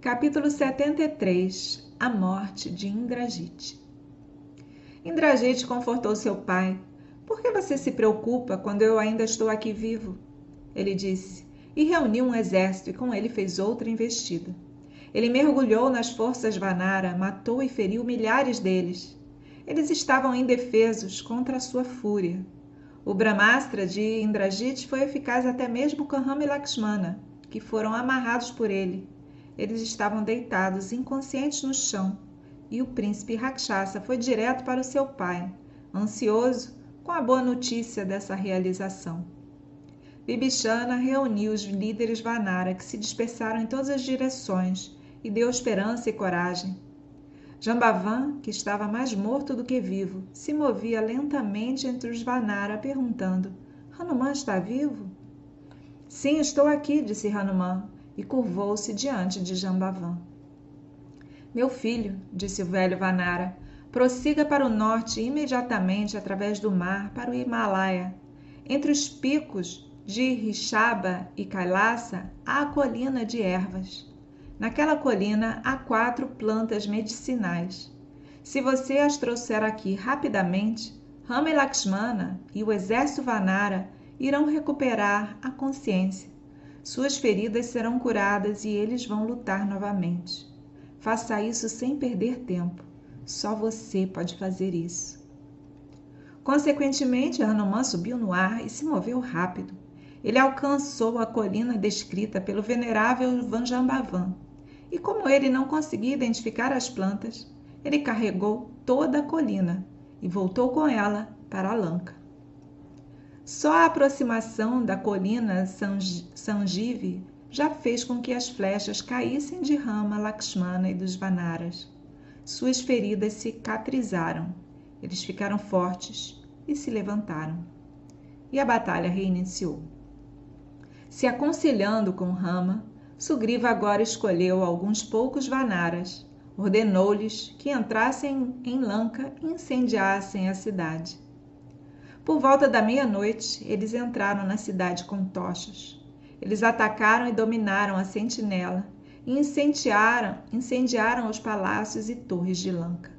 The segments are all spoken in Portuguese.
Capítulo 73 A morte de Indrajite Indrajite confortou seu pai. Por que você se preocupa quando eu ainda estou aqui vivo? Ele disse, e reuniu um exército e com ele fez outra investida. Ele mergulhou nas forças Vanara, matou e feriu milhares deles. Eles estavam indefesos contra a sua fúria. O Brahmastra de Indrajite foi eficaz até mesmo com Rama e Lakshmana, que foram amarrados por ele eles estavam deitados inconscientes no chão, e o príncipe Rakshasa foi direto para o seu pai, ansioso com a boa notícia dessa realização. Bibixana reuniu os líderes Vanara que se dispersaram em todas as direções e deu esperança e coragem. Jambavan, que estava mais morto do que vivo, se movia lentamente entre os Vanara, perguntando: Hanuman está vivo? Sim, estou aqui, disse Hanuman e curvou-se diante de Jambavan. Meu filho, disse o velho Vanara, prossiga para o norte imediatamente através do mar para o Himalaia. Entre os picos de Rishaba e Kailasa há a colina de ervas. Naquela colina há quatro plantas medicinais. Se você as trouxer aqui rapidamente, Rama e Lakshmana e o exército Vanara irão recuperar a consciência suas feridas serão curadas e eles vão lutar novamente. Faça isso sem perder tempo. Só você pode fazer isso. Consequentemente, Hanuman subiu no ar e se moveu rápido. Ele alcançou a colina descrita pelo venerável Vanjambavan. E como ele não conseguia identificar as plantas, ele carregou toda a colina e voltou com ela para a Lanka. Só a aproximação da colina Sanjive já fez com que as flechas caíssem de Rama, Lakshmana e dos Vanaras. Suas feridas cicatrizaram. Eles ficaram fortes e se levantaram. E a batalha reiniciou. Se aconselhando com Rama, Sugriva agora escolheu alguns poucos Vanaras, ordenou-lhes que entrassem em Lanka e incendiassem a cidade. Por volta da meia-noite, eles entraram na cidade com tochas. Eles atacaram e dominaram a sentinela e incendiaram, incendiaram os palácios e torres de Lanka.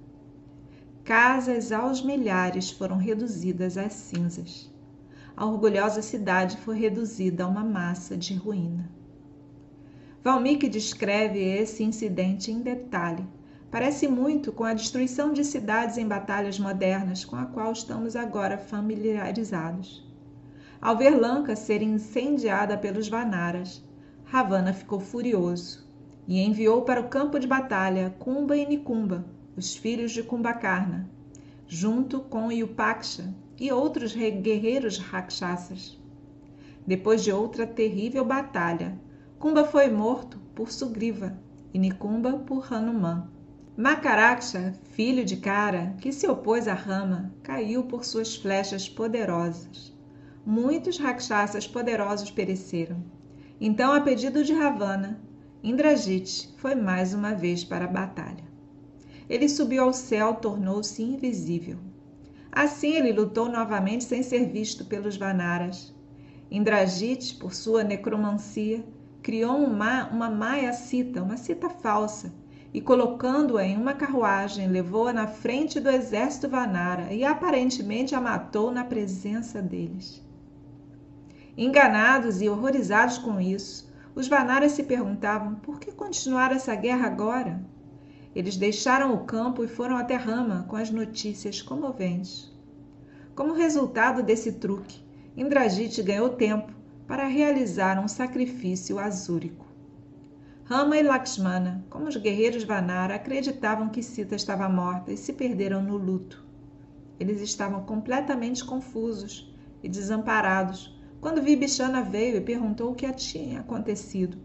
Casas aos milhares foram reduzidas às cinzas. A orgulhosa cidade foi reduzida a uma massa de ruína. Valmiki descreve esse incidente em detalhe Parece muito com a destruição de cidades em batalhas modernas com a qual estamos agora familiarizados. Ao ver Lanka ser incendiada pelos Vanaras, Ravana ficou furioso e enviou para o campo de batalha Kumba e Nikumba, os filhos de Kumbakarna, junto com Yupaksha e outros guerreiros rakshasas. Depois de outra terrível batalha, Kumba foi morto por Sugriva e Nikumba por Hanuman. Makaraksha, filho de Kara, que se opôs a Rama, caiu por suas flechas poderosas. Muitos rakshasas poderosos pereceram. Então, a pedido de Ravana, Indrajit foi mais uma vez para a batalha. Ele subiu ao céu, tornou-se invisível. Assim, ele lutou novamente sem ser visto pelos Vanaras. Indrajit, por sua necromancia, criou uma, uma maia cita, uma cita falsa, e colocando-a em uma carruagem, levou-a na frente do exército Vanara e aparentemente a matou na presença deles. Enganados e horrorizados com isso, os Vanaras se perguntavam por que continuar essa guerra agora? Eles deixaram o campo e foram até Rama com as notícias comoventes. Como resultado desse truque, Indrajit ganhou tempo para realizar um sacrifício azúrico. Rama e Lakshmana, como os guerreiros Vanara, acreditavam que Sita estava morta e se perderam no luto. Eles estavam completamente confusos e desamparados quando Vibhishana veio e perguntou o que tinha acontecido.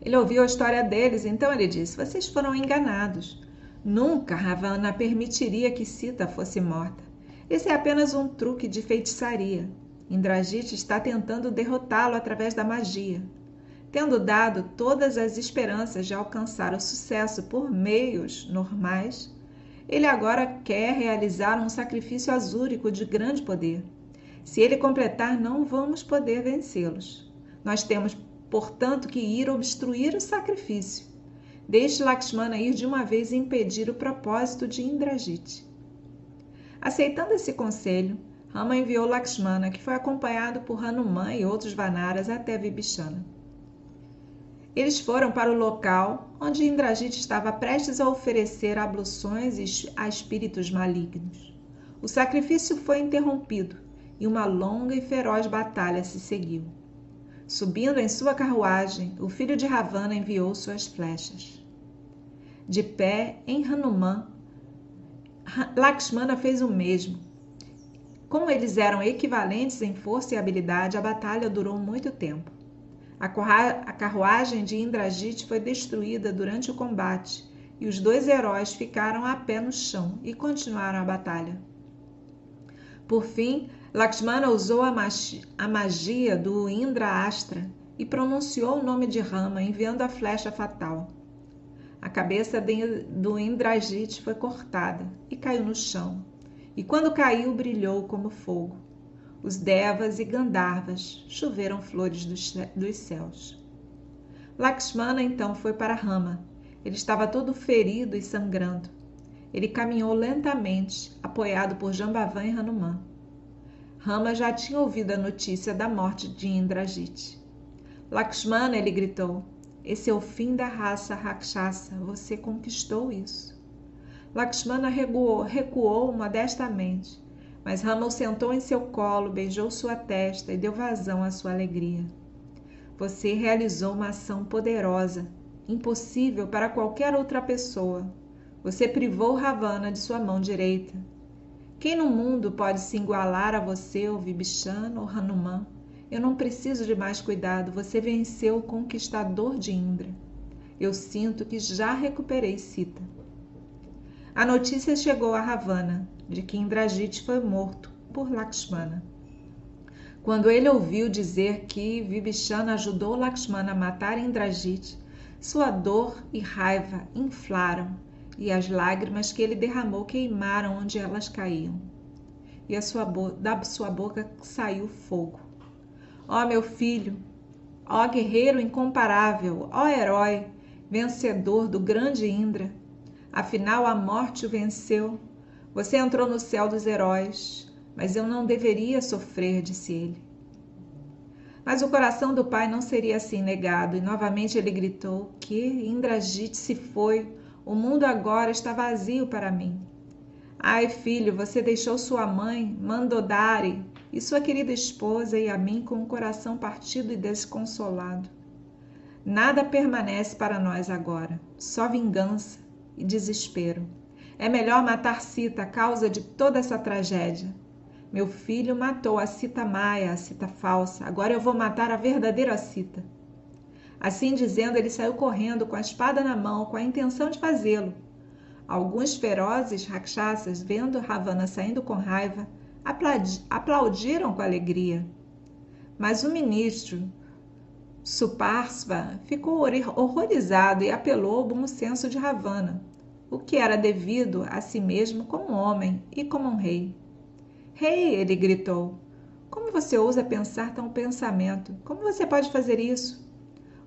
Ele ouviu a história deles, então ele disse: Vocês foram enganados. Nunca Ravana permitiria que Sita fosse morta. Esse é apenas um truque de feitiçaria. Indrajit está tentando derrotá-lo através da magia. Tendo dado todas as esperanças de alcançar o sucesso por meios normais, ele agora quer realizar um sacrifício azúrico de grande poder. Se ele completar, não vamos poder vencê-los. Nós temos portanto, que ir obstruir o sacrifício. Deixe Lakshmana ir de uma vez e impedir o propósito de Indrajit. Aceitando esse conselho, Rama enviou Lakshmana, que foi acompanhado por Hanuman e outros Vanaras até Vibhishana. Eles foram para o local onde Indrajit estava prestes a oferecer abluções a espíritos malignos. O sacrifício foi interrompido e uma longa e feroz batalha se seguiu. Subindo em sua carruagem, o filho de Ravana enviou suas flechas. De pé em Hanuman, Lakshmana fez o mesmo. Como eles eram equivalentes em força e habilidade, a batalha durou muito tempo. A carruagem de Indrajit foi destruída durante o combate e os dois heróis ficaram a pé no chão e continuaram a batalha. Por fim, Lakshmana usou a magia, do Indra Astra e pronunciou o nome de Rama, enviando a flecha fatal. A cabeça do Indrajit foi cortada e caiu no chão, e quando caiu, brilhou como fogo os devas e gandharvas choveram flores dos, céus. Lakshmana então foi para Rama. Ele estava todo ferido e sangrando. Ele caminhou lentamente, apoiado por Jambavan e Hanuman. Rama já tinha ouvido a notícia da morte de Indrajit. Lakshmana, ele gritou, esse é o fim da raça Rakshasa, você conquistou isso. Lakshmana recuou, recuou modestamente mas Rama o sentou em seu colo, beijou sua testa e deu vazão à sua alegria. Você realizou uma ação poderosa, impossível para qualquer outra pessoa. Você privou Ravana de sua mão direita. Quem no mundo pode se igualar a você, ou Vibhishana, ou Hanuman? Eu não preciso de mais cuidado, você venceu o conquistador de Indra. Eu sinto que já recuperei Sita. A notícia chegou a Ravana de que Indrajit foi morto por Lakshmana. Quando ele ouviu dizer que Vibhishana ajudou Lakshmana a matar Indrajit, sua dor e raiva inflaram e as lágrimas que ele derramou queimaram onde elas caíam. E sua da sua boca saiu fogo. Ó oh, meu filho, ó oh, guerreiro incomparável, ó oh, herói, vencedor do grande Indra, afinal a morte o venceu você entrou no céu dos heróis, mas eu não deveria sofrer, disse ele. Mas o coração do pai não seria assim negado, e novamente ele gritou: Que Indrajit se foi, o mundo agora está vazio para mim. Ai, filho, você deixou sua mãe, Mandodari, e sua querida esposa e a mim com o coração partido e desconsolado. Nada permanece para nós agora, só vingança e desespero. É melhor matar Sita, a causa de toda essa tragédia. Meu filho matou a Sita Maia, a Sita falsa. Agora eu vou matar a verdadeira Sita. Assim dizendo, ele saiu correndo com a espada na mão, com a intenção de fazê-lo. Alguns ferozes rakshasas, vendo Ravana saindo com raiva, aplaudiram com alegria. Mas o ministro, Suparsva, ficou horrorizado e apelou ao bom senso de Ravana o que era devido a si mesmo como homem e como um rei. Rei, ele gritou, como você ousa pensar tão pensamento? Como você pode fazer isso?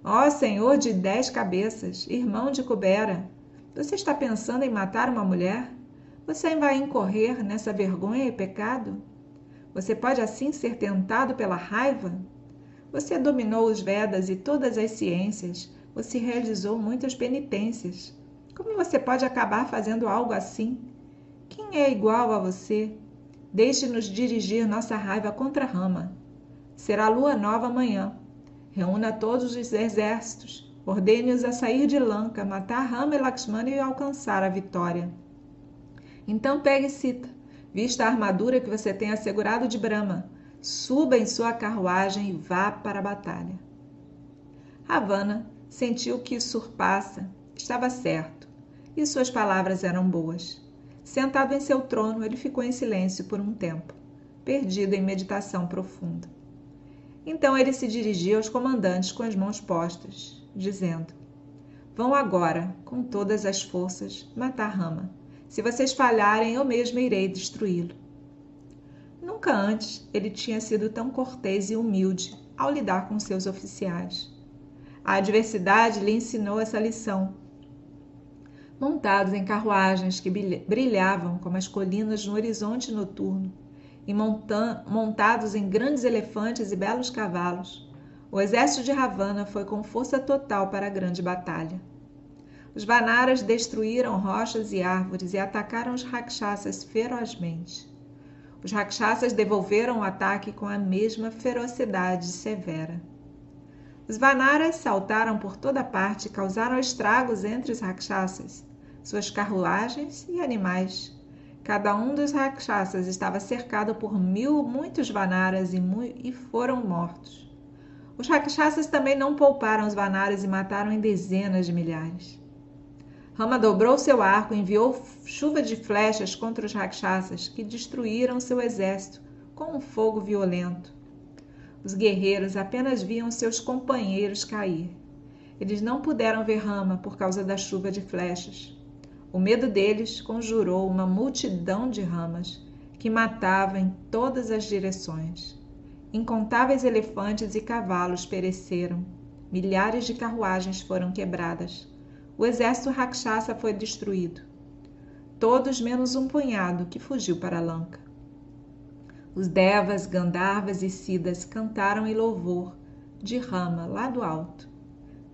Ó oh, Senhor de dez cabeças, irmão de Cubera, você está pensando em matar uma mulher? Você vai incorrer nessa vergonha e pecado? Você pode assim ser tentado pela raiva? Você dominou os Vedas e todas as ciências, você realizou muitas penitências. Como você pode acabar fazendo algo assim? Quem é igual a você? Deixe-nos dirigir nossa raiva contra Rama. Será lua nova amanhã. Reúna todos os exércitos. Ordene-os a sair de Lanka, matar Rama e Lakshmana e alcançar a vitória. Então pegue Sita, vista a armadura que você tem assegurado de Brahma, suba em sua carruagem e vá para a batalha. Ravana sentiu que Surpassa estava certo e suas palavras eram boas. Sentado em seu trono, ele ficou em silêncio por um tempo, perdido em meditação profunda. Então ele se dirigia aos comandantes com as mãos postas, dizendo: Vão agora, com todas as forças, matar Rama. Se vocês falharem, eu mesmo irei destruí-lo. Nunca antes ele tinha sido tão cortês e humilde ao lidar com seus oficiais. A adversidade lhe ensinou essa lição. Montados em carruagens que brilhavam como as colinas no horizonte noturno, e montados em grandes elefantes e belos cavalos, o exército de Ravana foi com força total para a grande batalha. Os Vanaras destruíram rochas e árvores e atacaram os Rakshasas ferozmente. Os Rakshasas devolveram o ataque com a mesma ferocidade severa. Os Vanaras saltaram por toda parte e causaram estragos entre os Rakshasas, suas carruagens e animais. Cada um dos Rakshasas estava cercado por mil muitos Vanaras e, e foram mortos. Os Rakshasas também não pouparam os Vanaras e mataram em dezenas de milhares. Rama dobrou seu arco e enviou chuva de flechas contra os Rakshasas, que destruíram seu exército com um fogo violento. Os guerreiros apenas viam seus companheiros cair. Eles não puderam ver Rama por causa da chuva de flechas. O medo deles conjurou uma multidão de ramas que matava em todas as direções. Incontáveis elefantes e cavalos pereceram. Milhares de carruagens foram quebradas o exército Rakshasa foi destruído. Todos menos um punhado que fugiu para Lanka. Os Devas, Gandharvas e Siddhas cantaram em louvor de Rama lá do alto.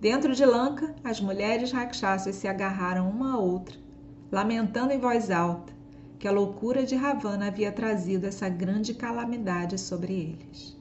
Dentro de Lanka, as mulheres Rakshasas se agarraram uma a outra, lamentando em voz alta que a loucura de Ravana havia trazido essa grande calamidade sobre eles.